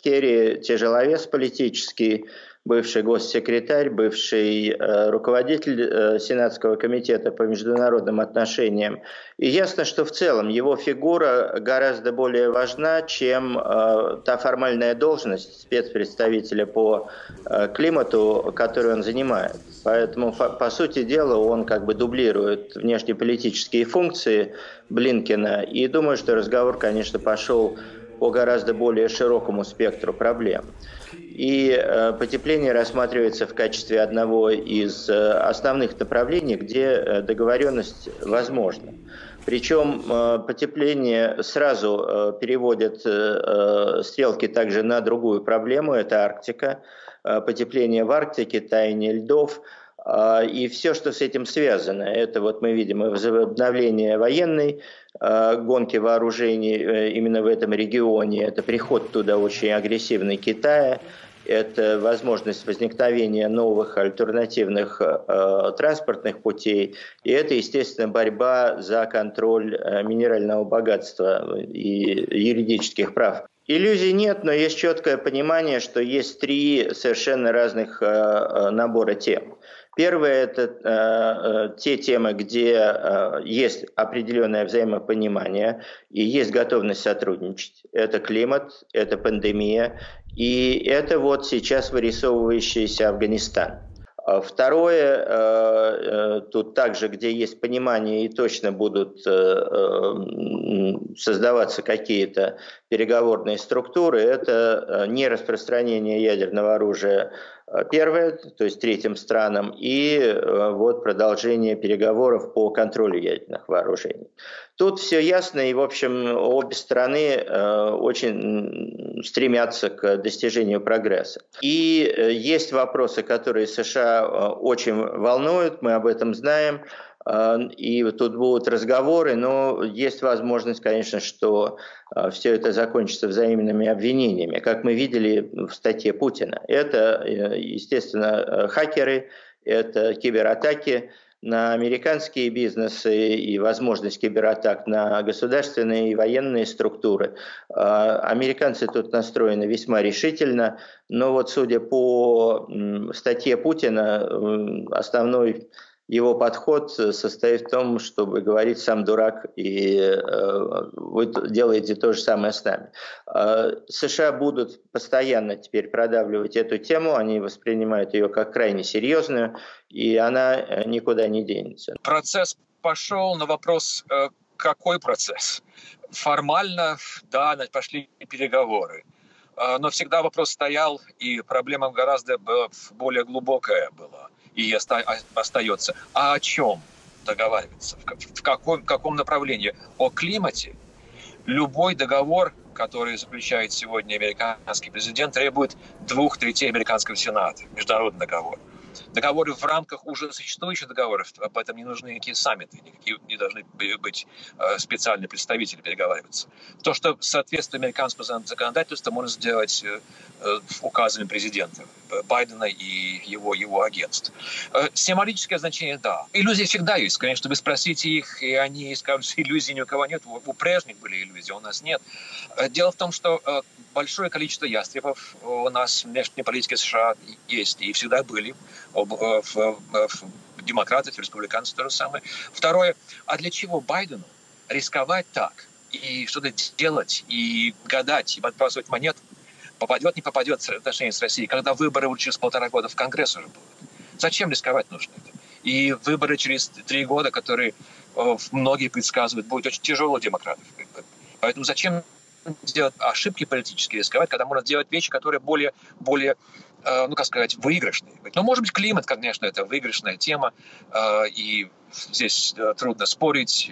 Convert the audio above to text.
Керри тяжеловес политический, бывший госсекретарь, бывший э, руководитель э, Сенатского комитета по международным отношениям. И ясно, что в целом его фигура гораздо более важна, чем э, та формальная должность спецпредставителя по э, климату, которую он занимает. Поэтому, по сути дела, он как бы дублирует внешнеполитические функции Блинкина. И думаю, что разговор, конечно, пошел по гораздо более широкому спектру проблем. И э, потепление рассматривается в качестве одного из э, основных направлений, где э, договоренность возможна. Причем потепление сразу переводит стрелки также на другую проблему, это Арктика. Потепление в Арктике, таяние льдов, и все, что с этим связано. Это вот мы видим возобновление военной гонки вооружений именно в этом регионе. Это приход туда очень агрессивный Китая это возможность возникновения новых альтернативных э, транспортных путей, и это, естественно, борьба за контроль э, минерального богатства и юридических прав. Иллюзий нет, но есть четкое понимание, что есть три совершенно разных э, э набора тем. Первое – это э, э, те темы, где э, есть определенное взаимопонимание и есть готовность сотрудничать. Это климат, это пандемия и это вот сейчас вырисовывающийся Афганистан. А второе, э, э, тут также, где есть понимание и точно будут создаваться какие-то переговорные структуры, это не распространение ядерного оружия первое, то есть третьим странам, и вот продолжение переговоров по контролю ядерных вооружений. Тут все ясно, и, в общем, обе стороны очень стремятся к достижению прогресса. И есть вопросы, которые США Э, очень волнует, мы об этом знаем. Э, и тут будут разговоры, но есть возможность, конечно, что э, все это закончится взаимными обвинениями, как мы видели в статье Путина. Это, естественно, хакеры, это кибератаки, на американские бизнесы и возможность кибератак на государственные и военные структуры. А, американцы тут настроены весьма решительно, но вот судя по статье Путина, основной его подход состоит в том, чтобы говорить «сам дурак» и э, вы делаете то же самое с нами. Э, США будут постоянно теперь продавливать эту тему, они воспринимают ее как крайне серьезную, и она э, никуда не денется. Процесс пошел на вопрос, э, какой процесс? Формально, да, пошли переговоры э, но всегда вопрос стоял, и проблема гораздо более глубокая была и остается. А о чем договариваться? В каком, в каком направлении? О климате? Любой договор, который заключает сегодня американский президент, требует двух третей американского сената, международный договор договоры в рамках уже существующих договоров, об этом не нужны никакие саммиты, никакие не должны быть э, специальные представители переговариваться. То, что соответствует американскому законодательству, можно сделать э, э, указами президента Байдена и его, его агентств. Символическое значение, да. Иллюзии всегда есть. Конечно, вы спросите их, и они скажут, что иллюзий ни у кого нет. У прежних были иллюзии, у нас нет. Дело в том, что большое количество ястребов у нас в внешней политике США есть и всегда были. Э, в, в, в демократов, в республиканцев то же самое. Второе, а для чего Байдену рисковать так и что-то делать, и гадать, и подбрасывать монет, попадет, не попадет в отношения с Россией, когда выборы уже через полтора года в Конгресс уже будут. Зачем рисковать нужно это? И выборы через три года, которые э, многие предсказывают, будут очень тяжело демократов. Поэтому зачем делать ошибки политические, рисковать, когда можно делать вещи, которые более, более Э, ну, как сказать, выигрышный. Но, может быть, климат, конечно, это выигрышная тема, э, и здесь э, трудно спорить.